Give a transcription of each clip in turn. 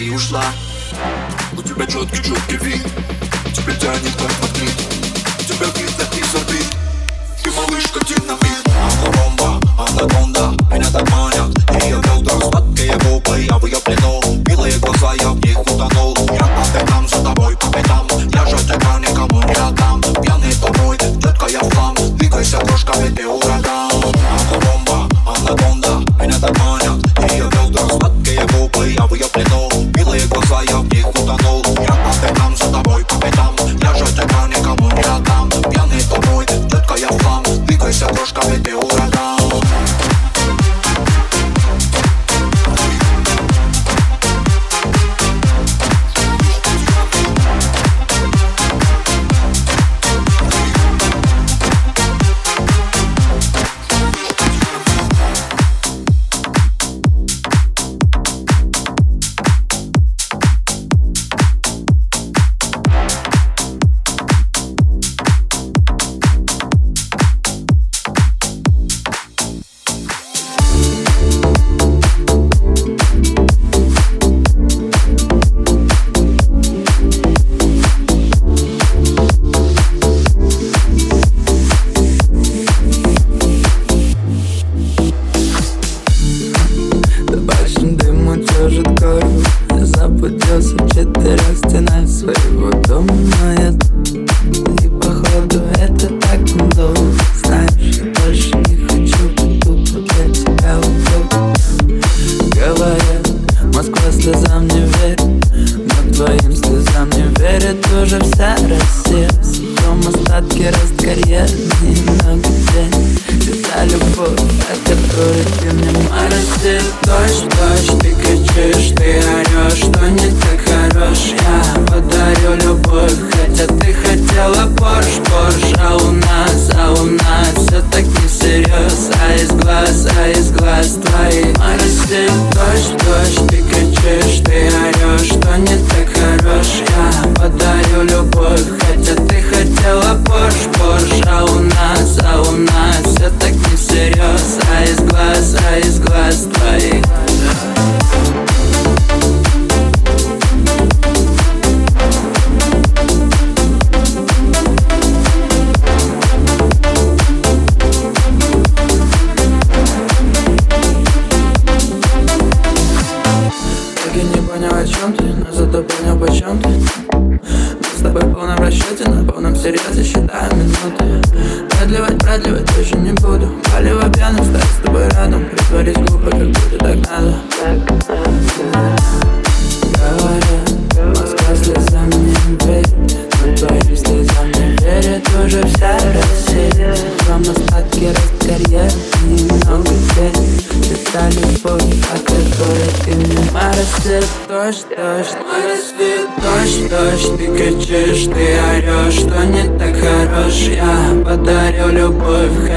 и ушла. У тебя четкий-четкий вид.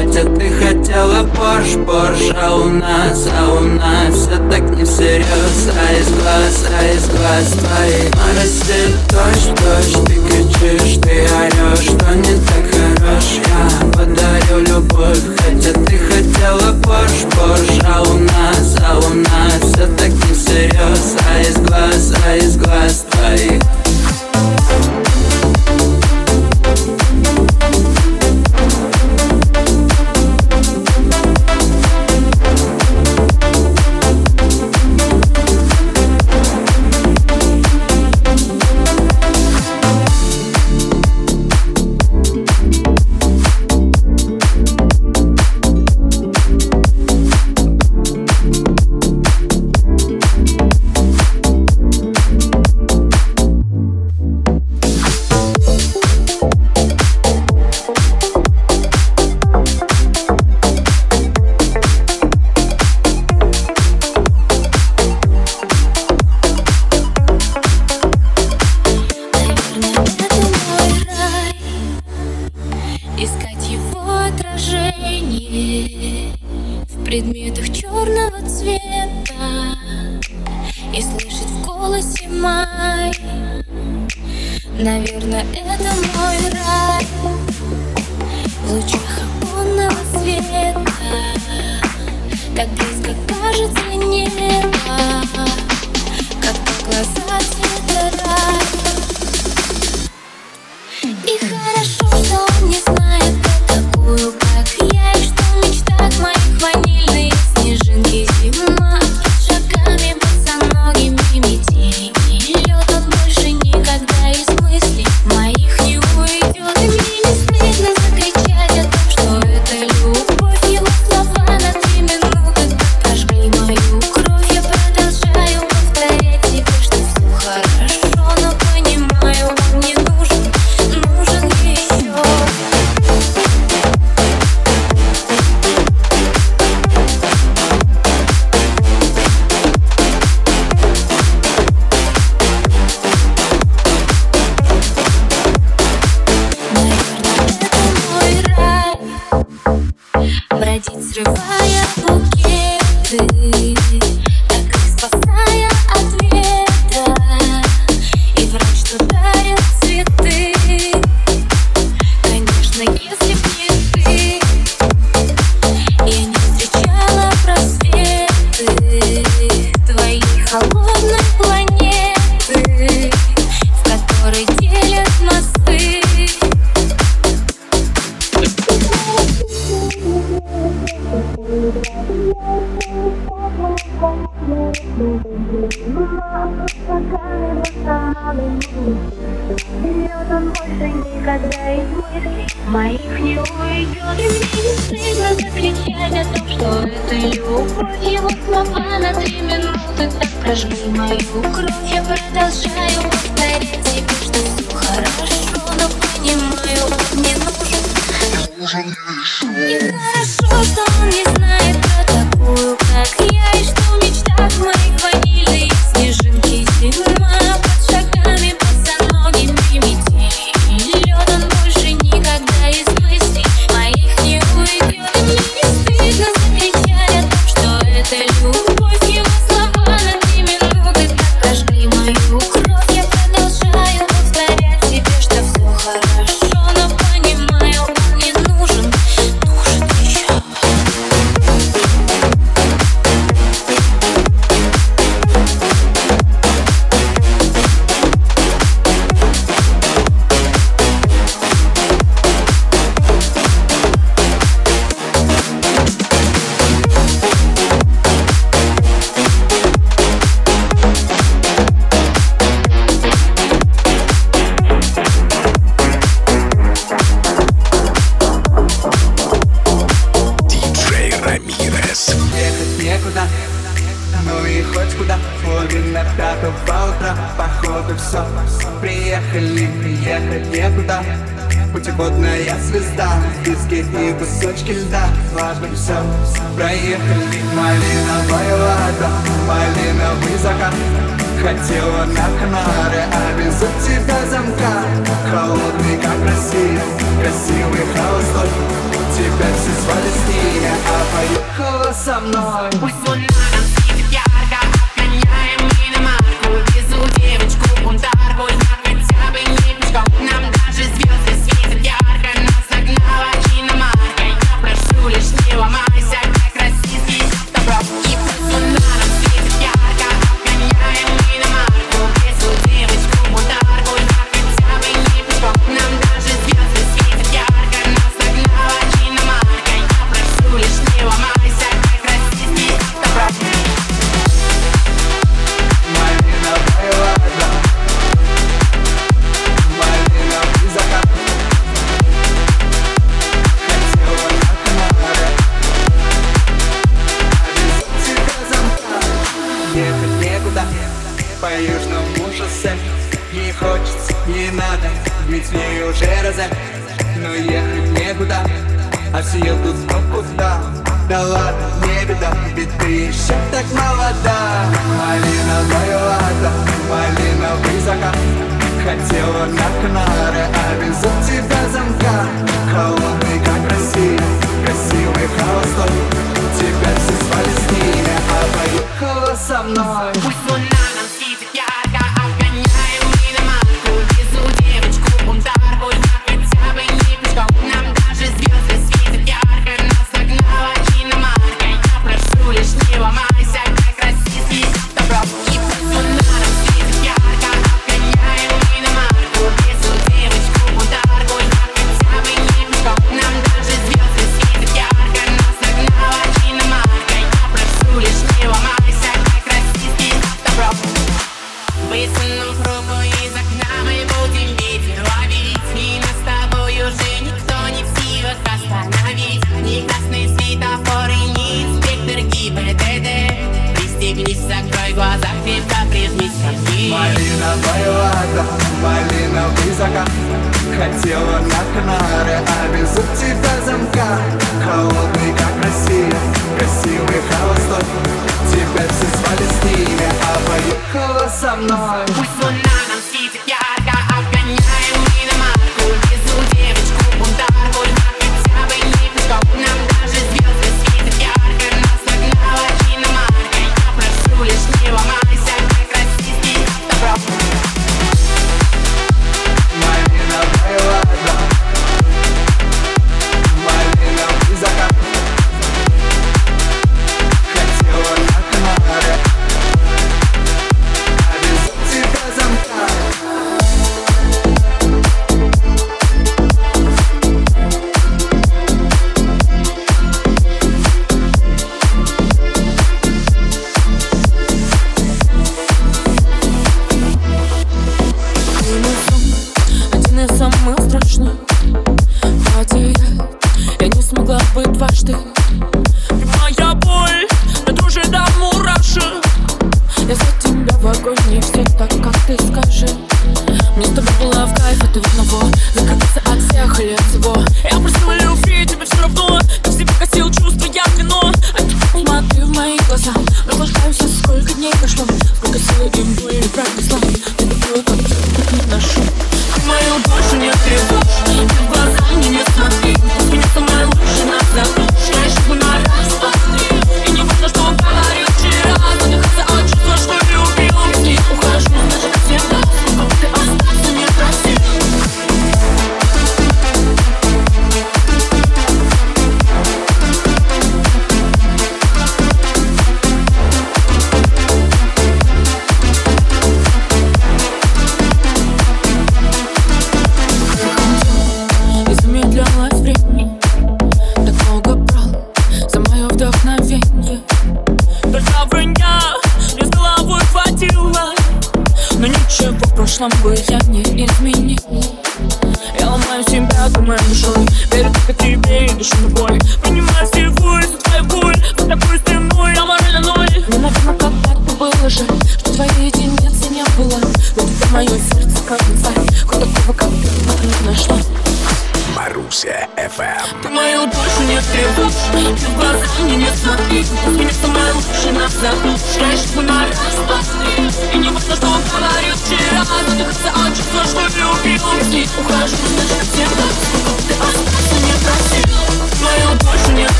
Хотя ты хотела Порш, Порш, а у нас, а у нас Все так не всерьез, а из глаз, а из глаз твоих Моросит дождь, дождь, ты кричишь, ты орешь Что не так хорош, я подарю любовь Хотя ты хотела Порш, Порш, а у нас, а у нас Все так не всерьез, а из глаз, а из глаз твоих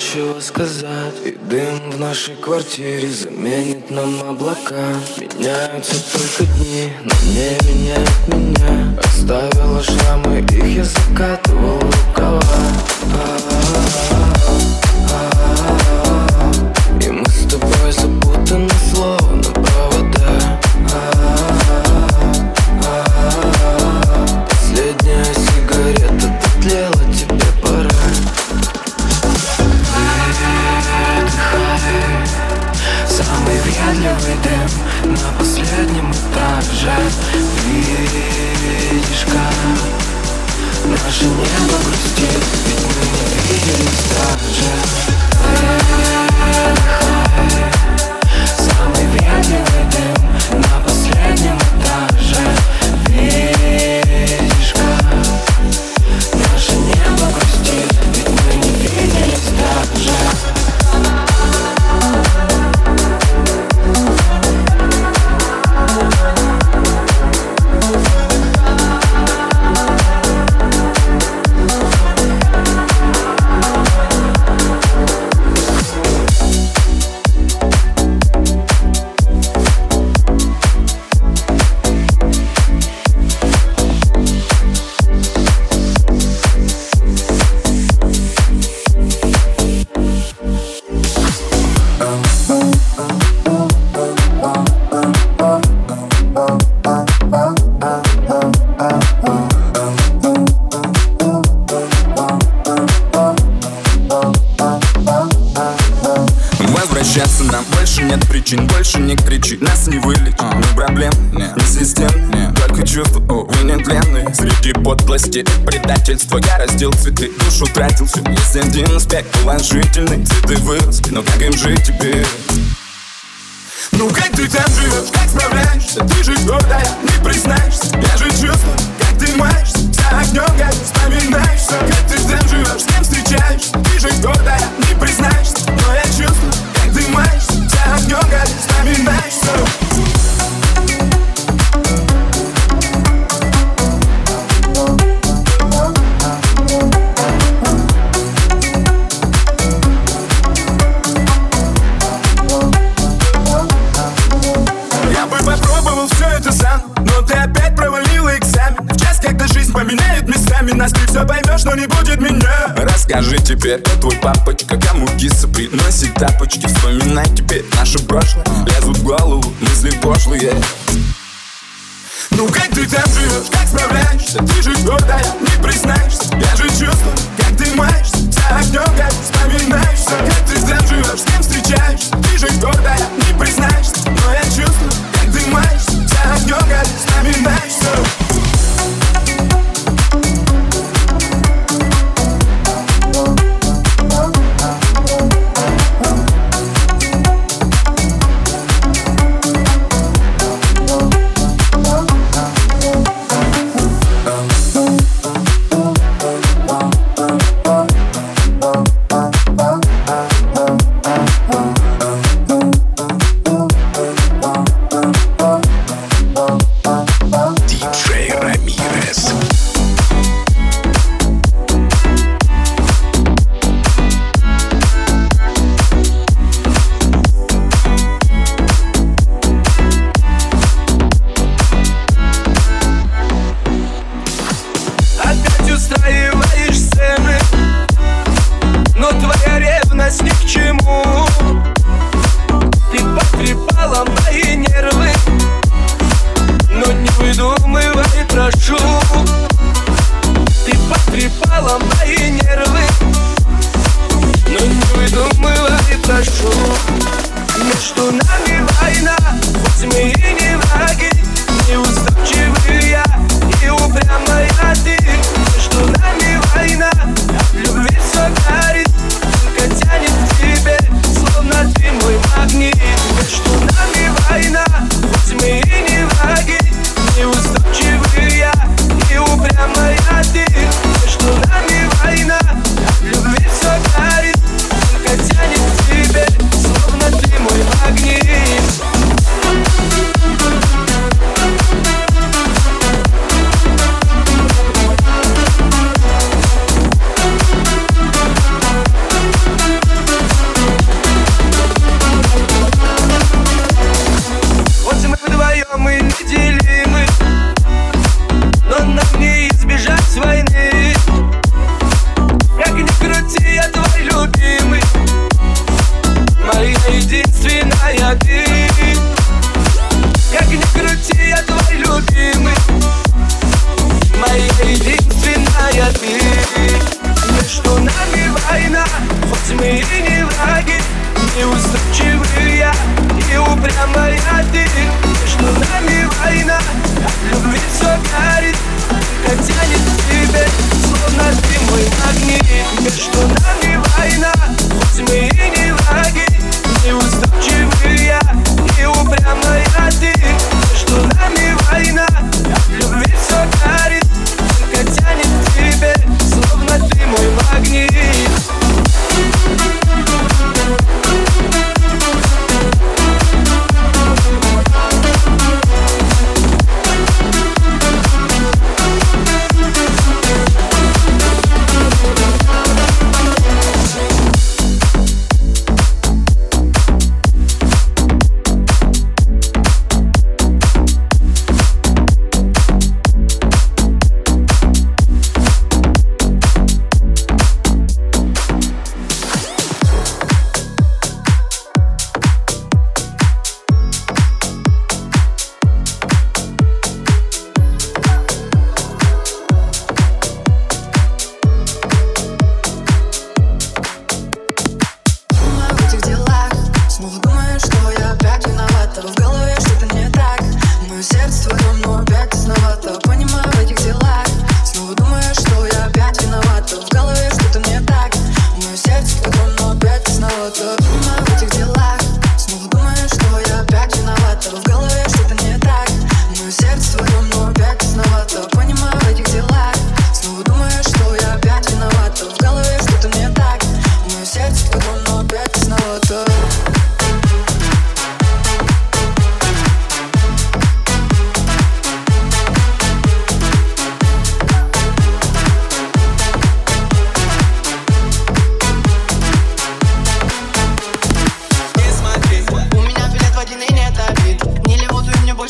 нечего сказать. И дым в нашей квартире заменит нам облака. Меняются только дни, но не меняет меня. Оставила шрамы, их я закатывал в рукава. А, а, а. кричи Нас не вылечит, а. ни проблем, нет. ни систем нет. Только чувства, увы, не длинные Среди подлости и предательства Я растил цветы, душу тратил Все есть один аспект положительный Цветы выросли, но как им жить теперь? Ну как ты там живешь, как справляешься? Ты же гордая, не признаешься Я же чувствую, как ты маешься За огнем, как вспоминаешься Как ты там живешь, с кем встречаешься? Ты же гордая, не признаешься Но я чувствую я бы попробовал все это сам, но ты опять провалил экзамен. подымаешься огнем, как вспоминаешься поменяй нас Все поймешь, но не будет меня. Расскажи теперь, кто твой папочка Кому киса приносит тапочки. Вспоминай теперь наше прошлое Лезут в голову мысли пошлые. Ну как ты там живешь, как справляешься? Ты же гордая, не признаешься. Я же чувствую, как ты маешься. Вся огнем, как вспоминаешься. Как ты там живешь, с кем встречаешься? Ты же гордая, не признаешься. Но я чувствую, как ты маешься. Вся огнем, как вспоминаешься.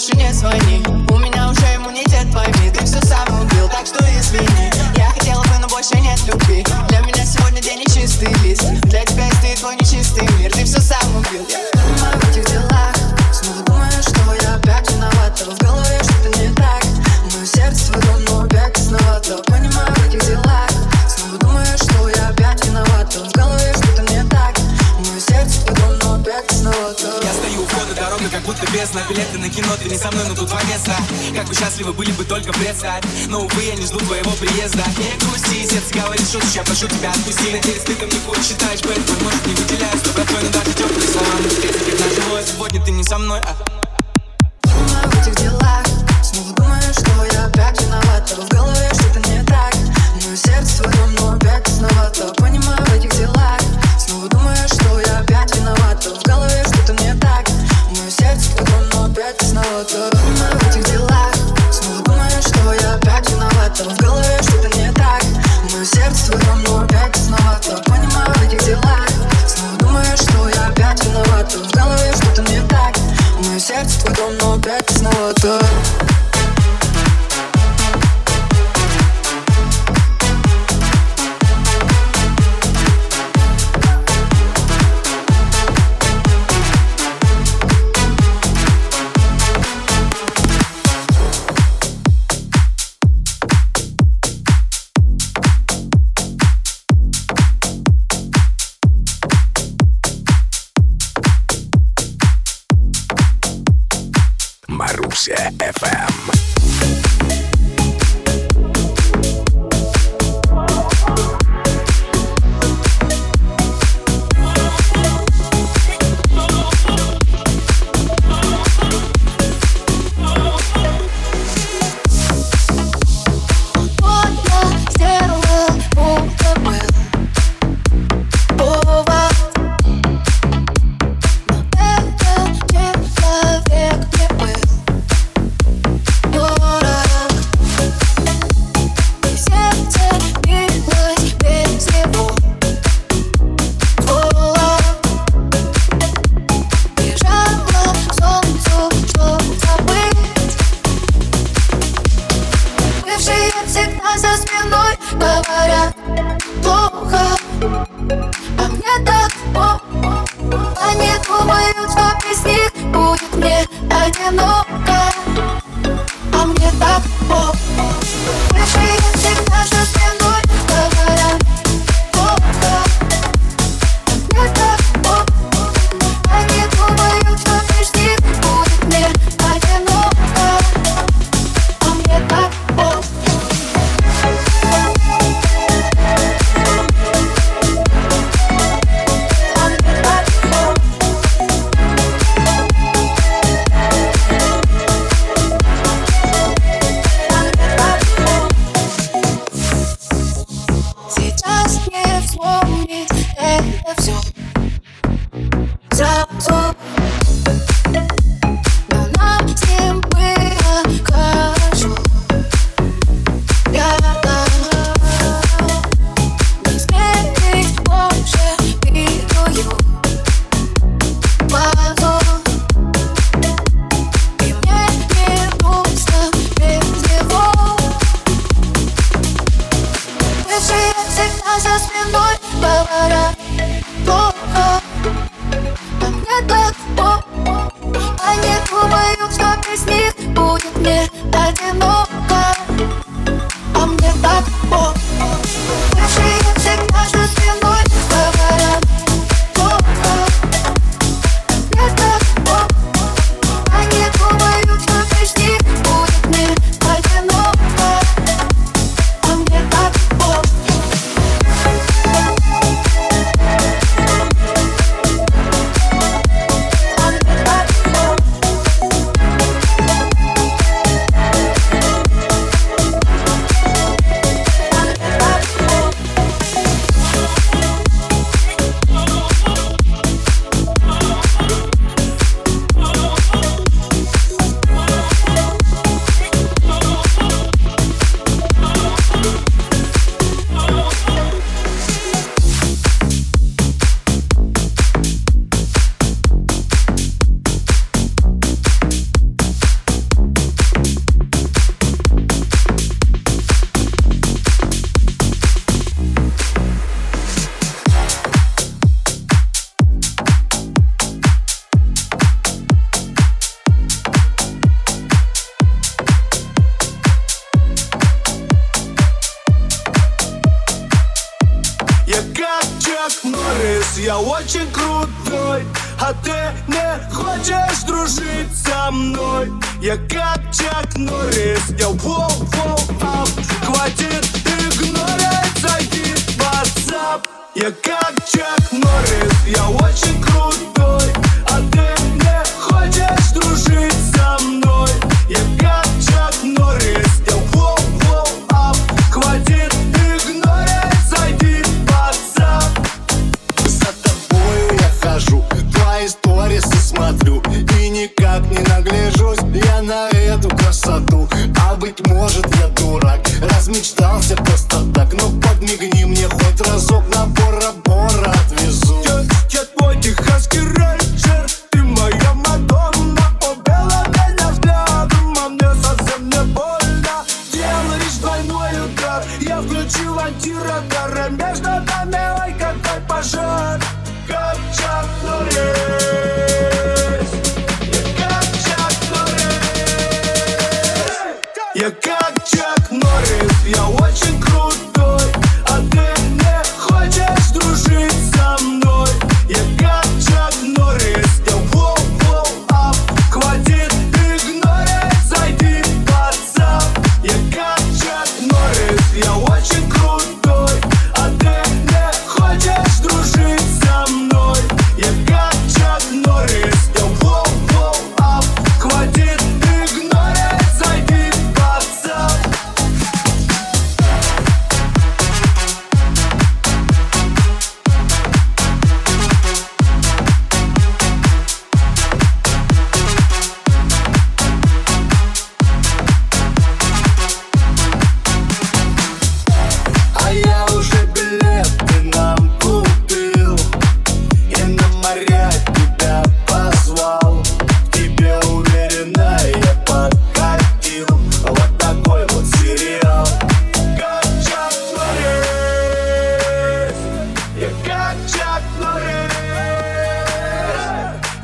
she gets high. Вы были бы только в Но, увы, я не жду твоего приезда. Не грусти, сердце говорит что сейчас прошу тебя отпусти. Надеюсь, ты там не курс считаешь, поэтому, может, не выделяюсь Но, твой ну даже теплые слова на встретить сегодня ты не со мной, а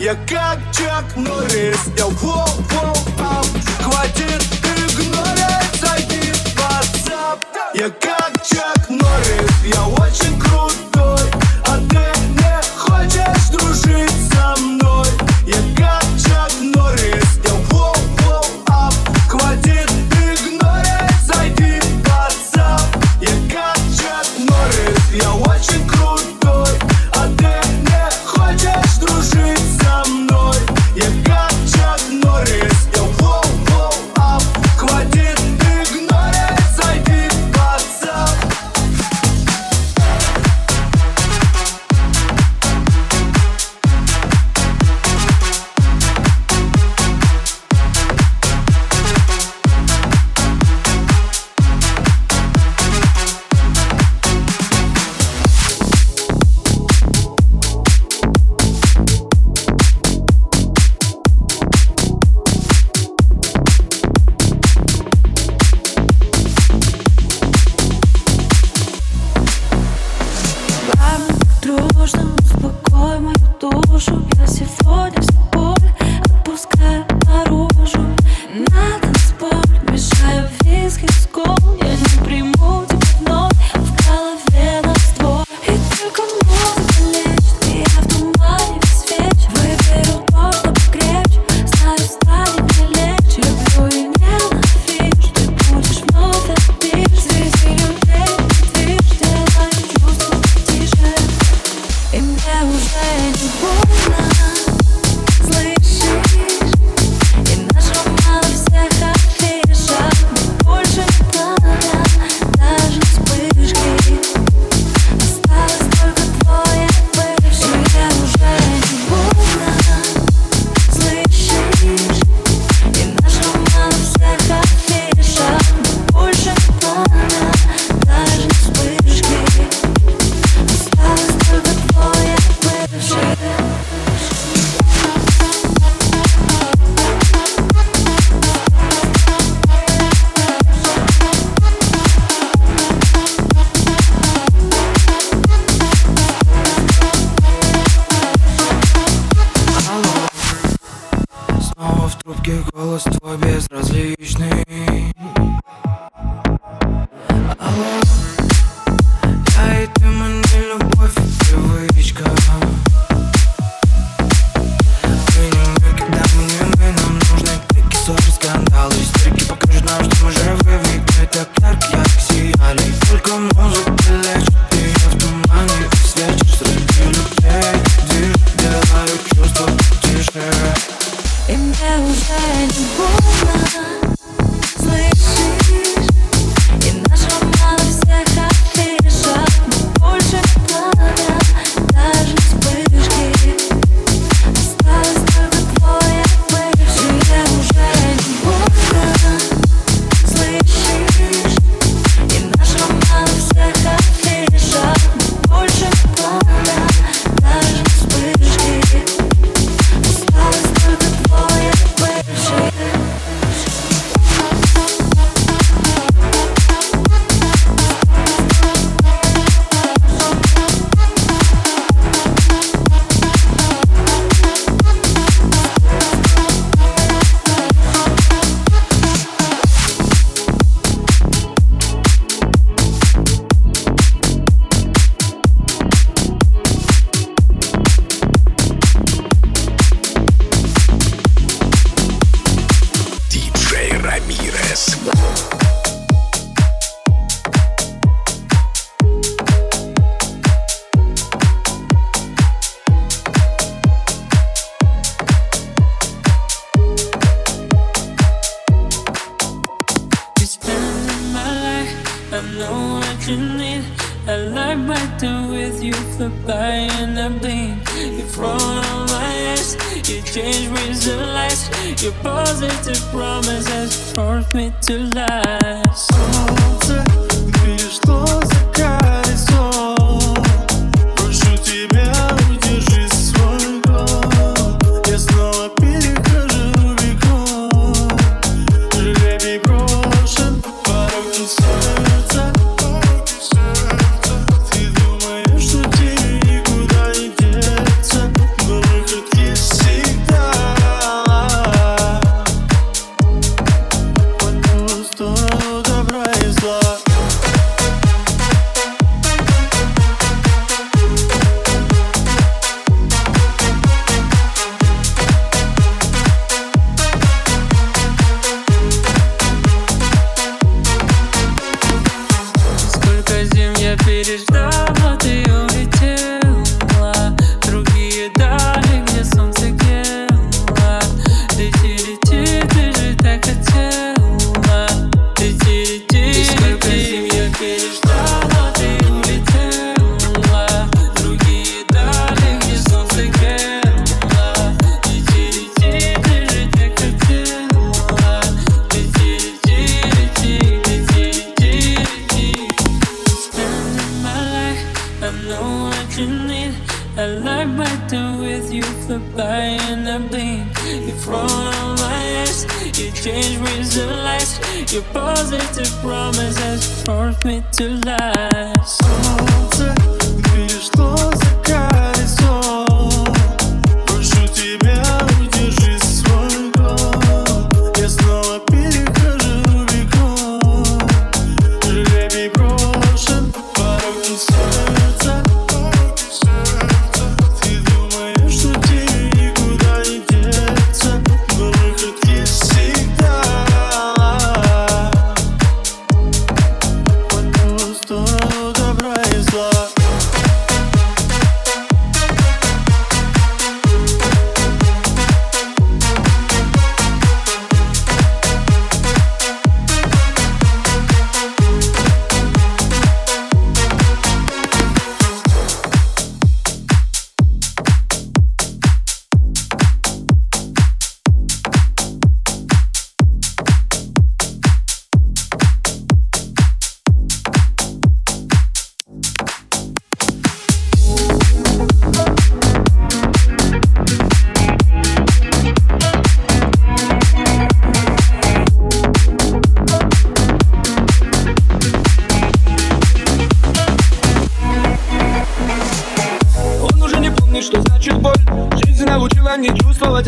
Я как Чак Норрис Я воу-воу ап Хватит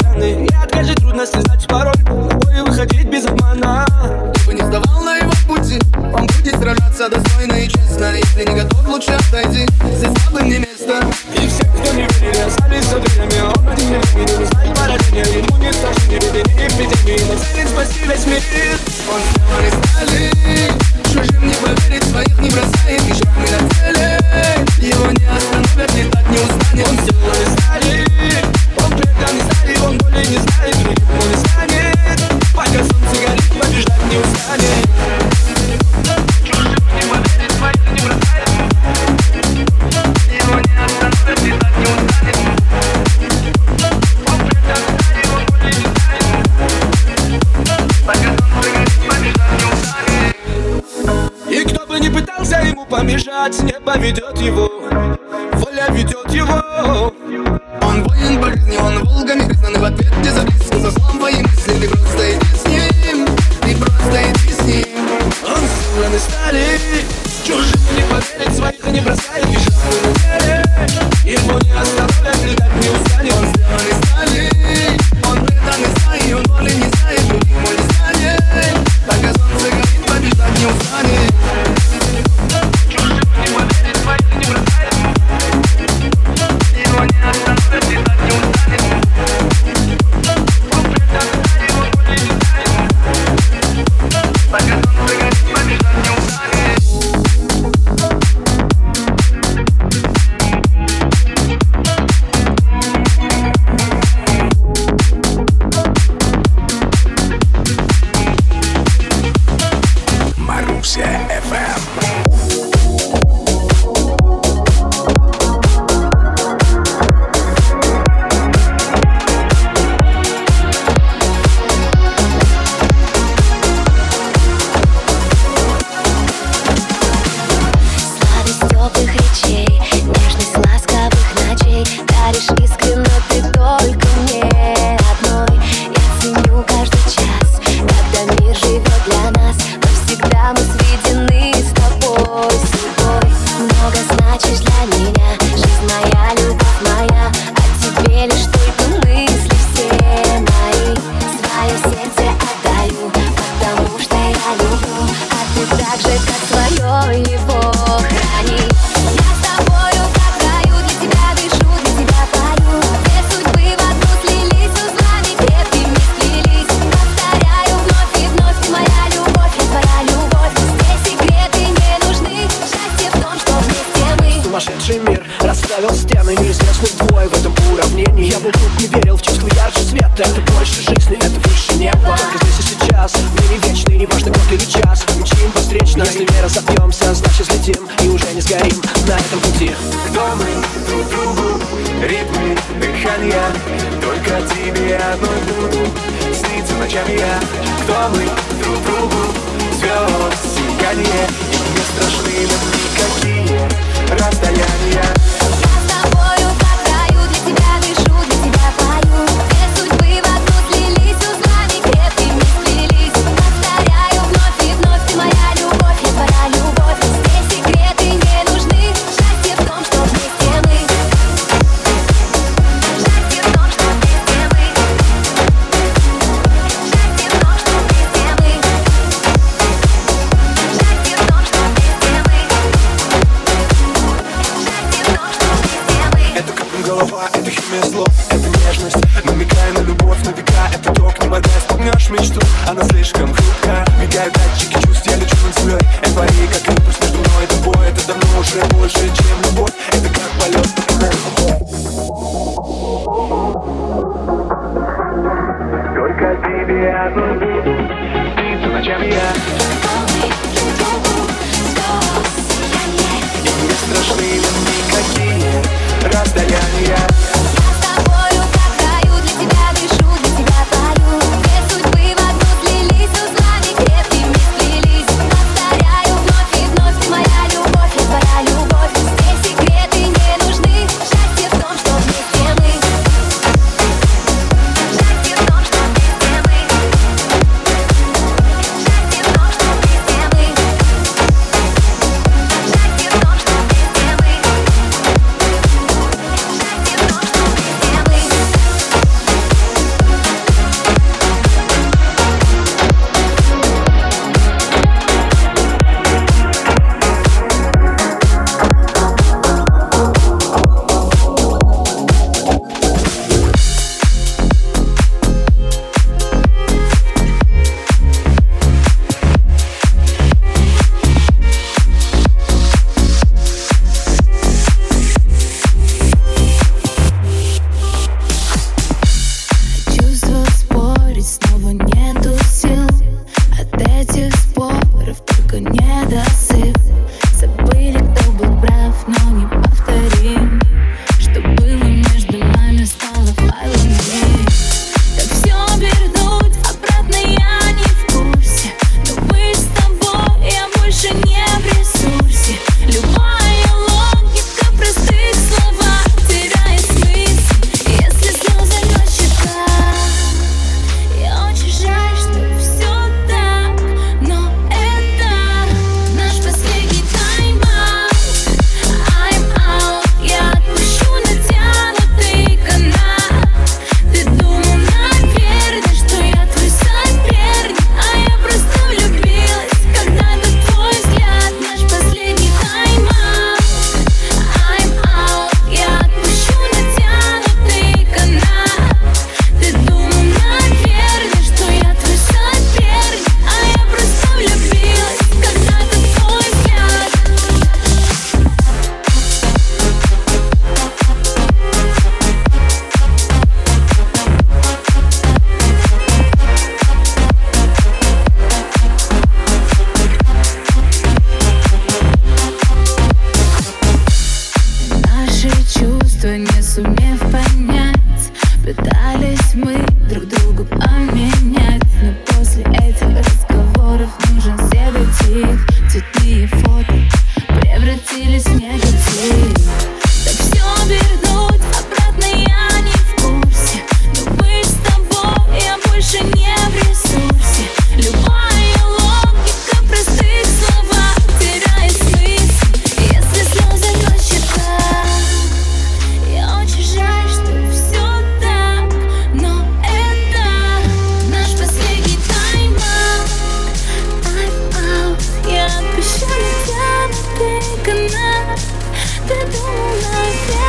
раны Я даже трудно слезать с пароль. Тобой выходить без обмана. Чтобы не сдавал на его пути Он будет сражаться достойно и честно. Если не готов, лучше отойди. Здесь слабым не место. И все, кто не верили, остались за дверями. Он один не видел, знает поражение. Ему не страшны не эпидемии. Но цель спаси весь мир. Он сделан из стали Чужим не поверит. Te doy la fe.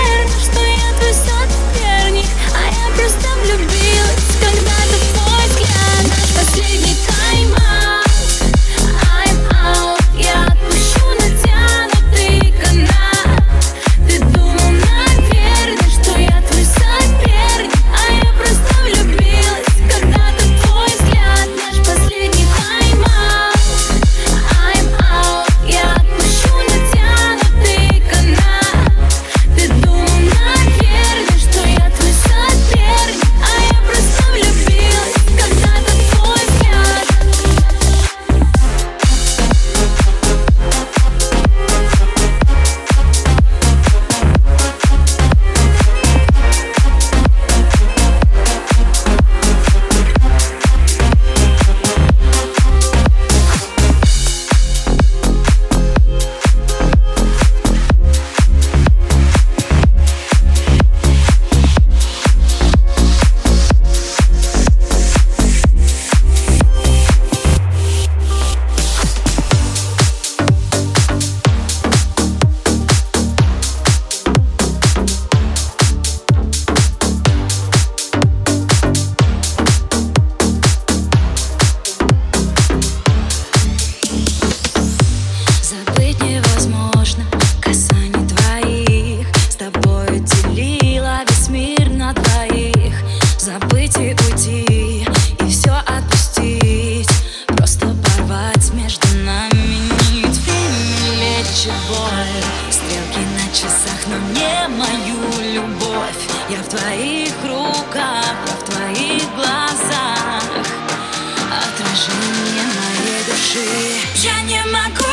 Души Я не могу